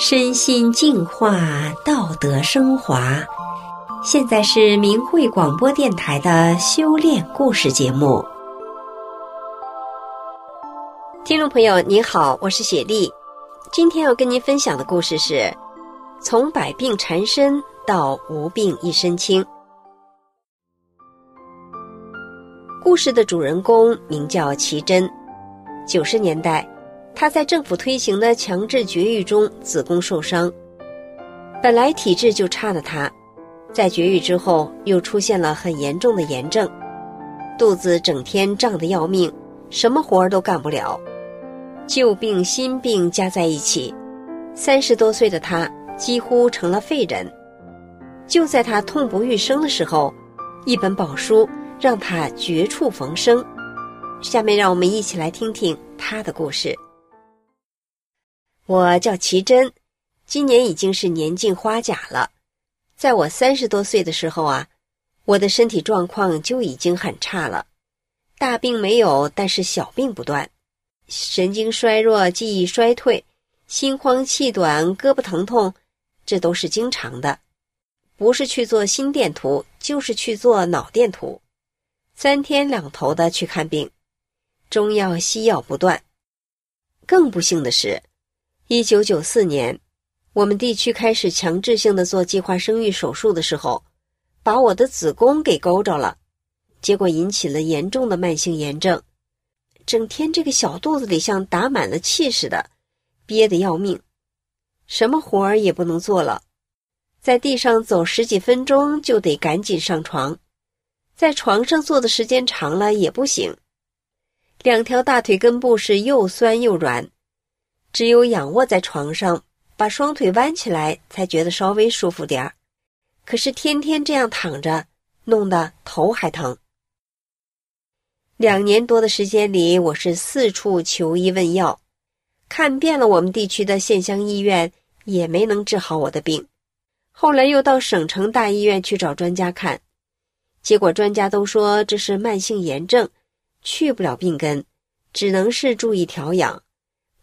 身心净化，道德升华。现在是明慧广播电台的修炼故事节目。听众朋友，您好，我是雪莉。今天要跟您分享的故事是：从百病缠身到无病一身轻。故事的主人公名叫奇珍，九十年代。他在政府推行的强制绝育中子宫受伤，本来体质就差的他，在绝育之后又出现了很严重的炎症，肚子整天胀得要命，什么活儿都干不了，旧病新病加在一起，三十多岁的他几乎成了废人。就在他痛不欲生的时候，一本宝书让他绝处逢生。下面让我们一起来听听他的故事。我叫奇珍，今年已经是年近花甲了。在我三十多岁的时候啊，我的身体状况就已经很差了，大病没有，但是小病不断，神经衰弱、记忆衰退、心慌气短、胳膊疼痛，这都是经常的。不是去做心电图，就是去做脑电图，三天两头的去看病，中药西药不断。更不幸的是。一九九四年，我们地区开始强制性的做计划生育手术的时候，把我的子宫给勾着了，结果引起了严重的慢性炎症，整天这个小肚子里像打满了气似的，憋得要命，什么活儿也不能做了，在地上走十几分钟就得赶紧上床，在床上坐的时间长了也不行，两条大腿根部是又酸又软。只有仰卧在床上，把双腿弯起来，才觉得稍微舒服点儿。可是天天这样躺着，弄得头还疼。两年多的时间里，我是四处求医问药，看遍了我们地区的县乡医院，也没能治好我的病。后来又到省城大医院去找专家看，结果专家都说这是慢性炎症，去不了病根，只能是注意调养。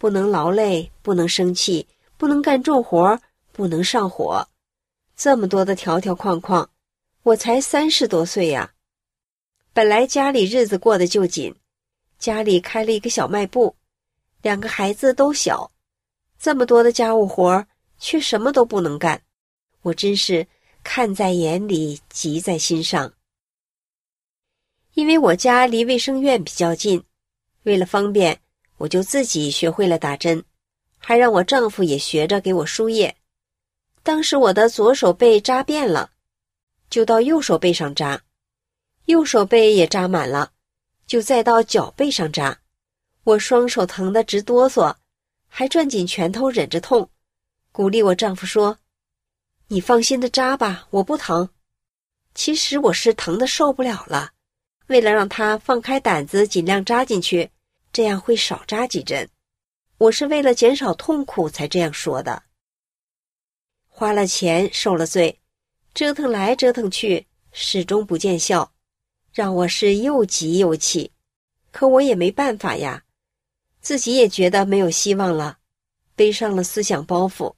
不能劳累，不能生气，不能干重活，不能上火，这么多的条条框框，我才三十多岁呀。本来家里日子过得就紧，家里开了一个小卖部，两个孩子都小，这么多的家务活，却什么都不能干，我真是看在眼里，急在心上。因为我家离卫生院比较近，为了方便。我就自己学会了打针，还让我丈夫也学着给我输液。当时我的左手背扎遍了，就到右手背上扎；右手背也扎满了，就再到脚背上扎。我双手疼得直哆嗦，还攥紧拳头忍着痛，鼓励我丈夫说：“你放心的扎吧，我不疼。”其实我是疼得受不了了，为了让他放开胆子，尽量扎进去。这样会少扎几针，我是为了减少痛苦才这样说的。花了钱受了罪，折腾来折腾去，始终不见效，让我是又急又气。可我也没办法呀，自己也觉得没有希望了，背上了思想包袱，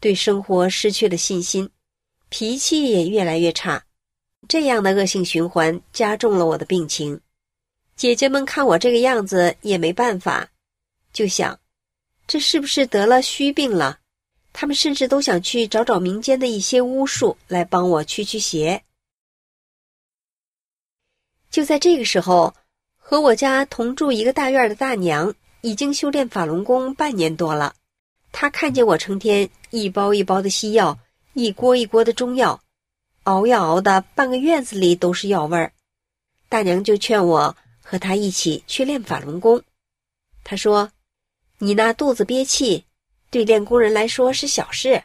对生活失去了信心，脾气也越来越差。这样的恶性循环加重了我的病情。姐姐们看我这个样子也没办法，就想，这是不是得了虚病了？他们甚至都想去找找民间的一些巫术来帮我驱驱邪。就在这个时候，和我家同住一个大院的大娘已经修炼法轮功半年多了，她看见我成天一包一包的西药，一锅一锅的中药，熬药熬的，半个院子里都是药味儿。大娘就劝我。和他一起去练法轮功，他说：“你那肚子憋气，对练功人来说是小事。”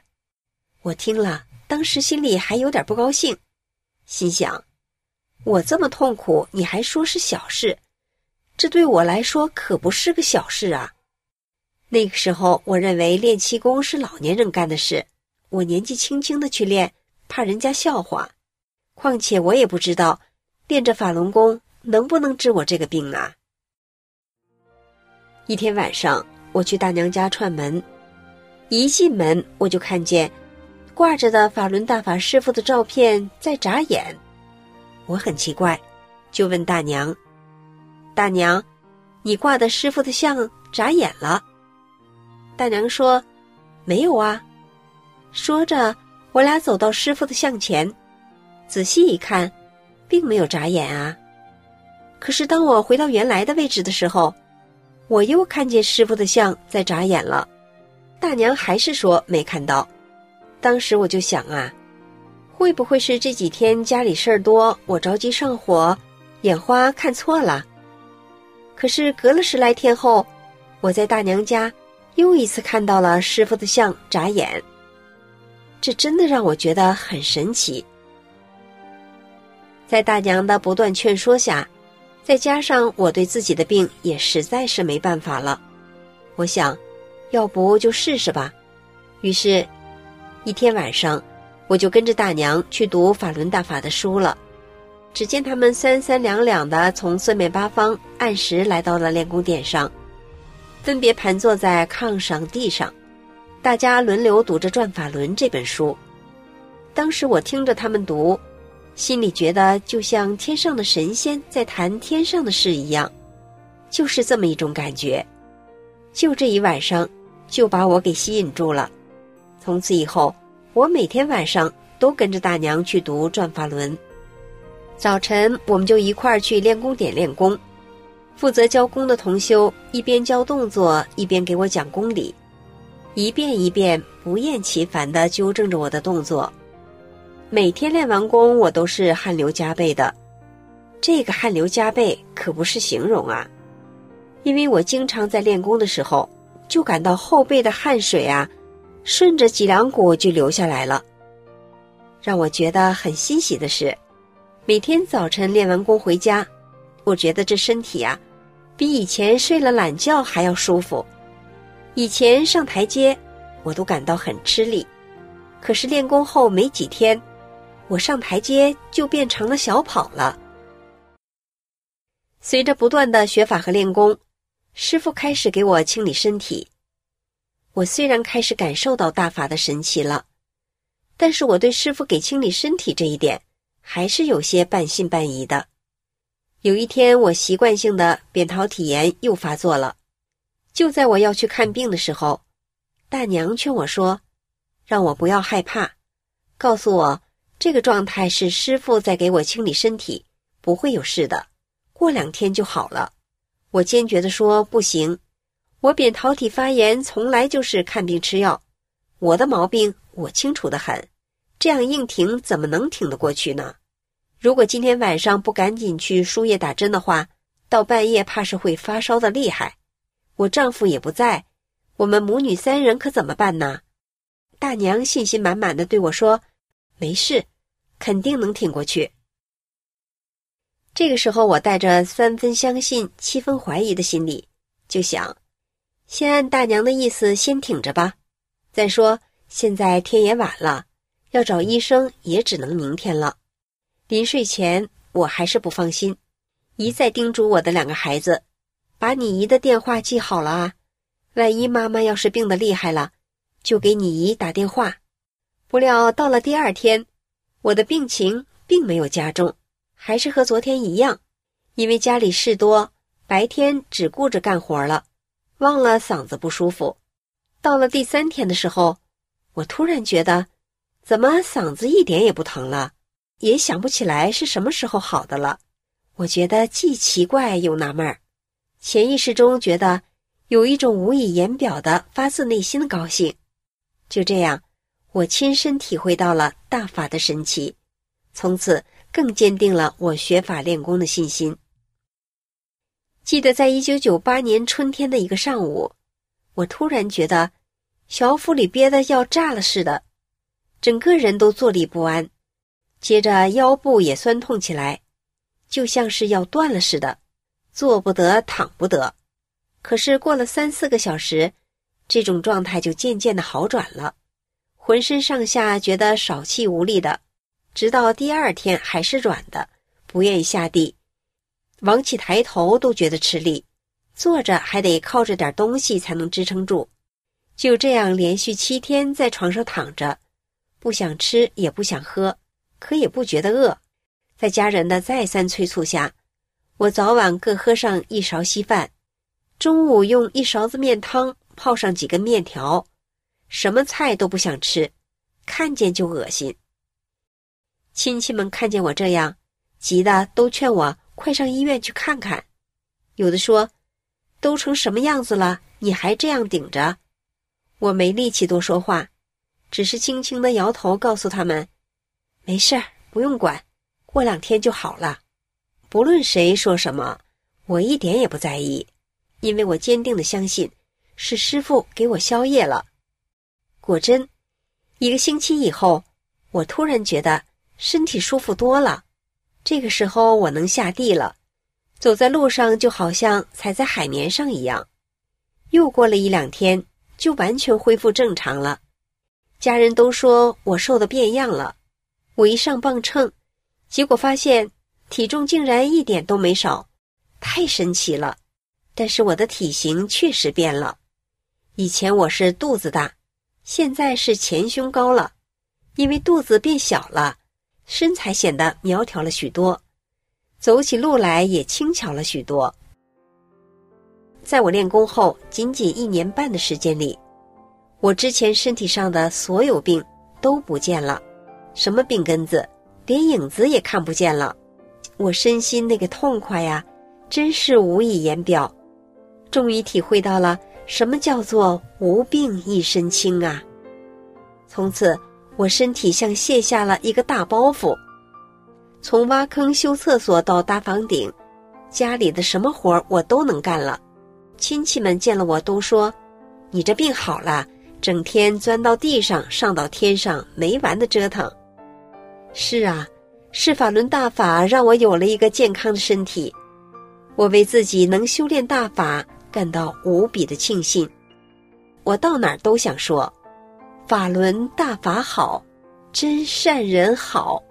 我听了，当时心里还有点不高兴，心想：“我这么痛苦，你还说是小事？这对我来说可不是个小事啊！”那个时候，我认为练气功是老年人干的事，我年纪轻轻的去练，怕人家笑话。况且我也不知道练着法轮功。能不能治我这个病啊？一天晚上，我去大娘家串门，一进门我就看见挂着的法轮大法师傅的照片在眨眼，我很奇怪，就问大娘：“大娘，你挂的师傅的像眨眼了？”大娘说：“没有啊。”说着，我俩走到师傅的像前，仔细一看，并没有眨眼啊。可是当我回到原来的位置的时候，我又看见师傅的像在眨眼了。大娘还是说没看到。当时我就想啊，会不会是这几天家里事儿多，我着急上火，眼花看错了？可是隔了十来天后，我在大娘家又一次看到了师傅的像眨眼。这真的让我觉得很神奇。在大娘的不断劝说下，再加上我对自己的病也实在是没办法了，我想，要不就试试吧。于是，一天晚上，我就跟着大娘去读法轮大法的书了。只见他们三三两两的从四面八方按时来到了练功点上，分别盘坐在炕上、地上，大家轮流读着《转法轮》这本书。当时我听着他们读。心里觉得就像天上的神仙在谈天上的事一样，就是这么一种感觉。就这一晚上，就把我给吸引住了。从此以后，我每天晚上都跟着大娘去读《转法轮》。早晨，我们就一块儿去练功点练功。负责教功的同修一边教动作，一边给我讲功理，一遍一遍不厌其烦地纠正着我的动作。每天练完功，我都是汗流浃背的。这个汗流浃背可不是形容啊，因为我经常在练功的时候，就感到后背的汗水啊，顺着脊梁骨就流下来了。让我觉得很欣喜的是，每天早晨练完功回家，我觉得这身体啊，比以前睡了懒觉还要舒服。以前上台阶，我都感到很吃力，可是练功后没几天。我上台阶就变成了小跑了。随着不断的学法和练功，师傅开始给我清理身体。我虽然开始感受到大法的神奇了，但是我对师傅给清理身体这一点还是有些半信半疑的。有一天，我习惯性的扁桃体炎又发作了。就在我要去看病的时候，大娘劝我说：“让我不要害怕，告诉我。”这个状态是师傅在给我清理身体，不会有事的，过两天就好了。我坚决地说不行，我扁桃体发炎从来就是看病吃药，我的毛病我清楚的很，这样硬挺怎么能挺得过去呢？如果今天晚上不赶紧去输液打针的话，到半夜怕是会发烧的厉害。我丈夫也不在，我们母女三人可怎么办呢？大娘信心满满的对我说。没事，肯定能挺过去。这个时候，我带着三分相信、七分怀疑的心理，就想，先按大娘的意思先挺着吧。再说，现在天也晚了，要找医生也只能明天了。临睡前，我还是不放心，一再叮嘱我的两个孩子，把你姨的电话记好了啊，万一妈妈要是病得厉害了，就给你姨打电话。不料到了第二天，我的病情并没有加重，还是和昨天一样。因为家里事多，白天只顾着干活了，忘了嗓子不舒服。到了第三天的时候，我突然觉得，怎么嗓子一点也不疼了，也想不起来是什么时候好的了。我觉得既奇怪又纳闷儿，潜意识中觉得有一种无以言表的发自内心的高兴。就这样。我亲身体会到了大法的神奇，从此更坚定了我学法练功的信心。记得在一九九八年春天的一个上午，我突然觉得小腹里憋得要炸了似的，整个人都坐立不安，接着腰部也酸痛起来，就像是要断了似的，坐不得，躺不得。可是过了三四个小时，这种状态就渐渐的好转了。浑身上下觉得少气无力的，直到第二天还是软的，不愿意下地，往起抬头都觉得吃力，坐着还得靠着点东西才能支撑住。就这样连续七天在床上躺着，不想吃也不想喝，可也不觉得饿。在家人的再三催促下，我早晚各喝上一勺稀饭，中午用一勺子面汤泡上几根面条，什么菜都不想吃，看见就恶心。亲戚们看见我这样，急得都劝我快上医院去看看。有的说：“都成什么样子了，你还这样顶着？”我没力气多说话，只是轻轻的摇头，告诉他们：“没事，不用管，过两天就好了。”不论谁说什么，我一点也不在意，因为我坚定的相信是师傅给我宵夜了。果真，一个星期以后，我突然觉得身体舒服多了。这个时候，我能下地了。走在路上就好像踩在海绵上一样，又过了一两天就完全恢复正常了。家人都说我瘦的变样了，我一上磅秤，结果发现体重竟然一点都没少，太神奇了。但是我的体型确实变了，以前我是肚子大，现在是前胸高了，因为肚子变小了，身材显得苗条了许多。走起路来也轻巧了许多。在我练功后，仅仅一年半的时间里，我之前身体上的所有病都不见了，什么病根子，连影子也看不见了。我身心那个痛快呀，真是无以言表。终于体会到了什么叫做无病一身轻啊！从此，我身体像卸下了一个大包袱。从挖坑修厕所到搭房顶，家里的什么活我都能干了。亲戚们见了我都说：“你这病好了，整天钻到地上，上到天上，没完的折腾。”是啊，是法轮大法让我有了一个健康的身体，我为自己能修炼大法感到无比的庆幸。我到哪儿都想说：“法轮大法好，真善人好。”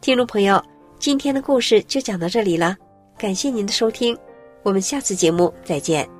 听众朋友，今天的故事就讲到这里了，感谢您的收听，我们下次节目再见。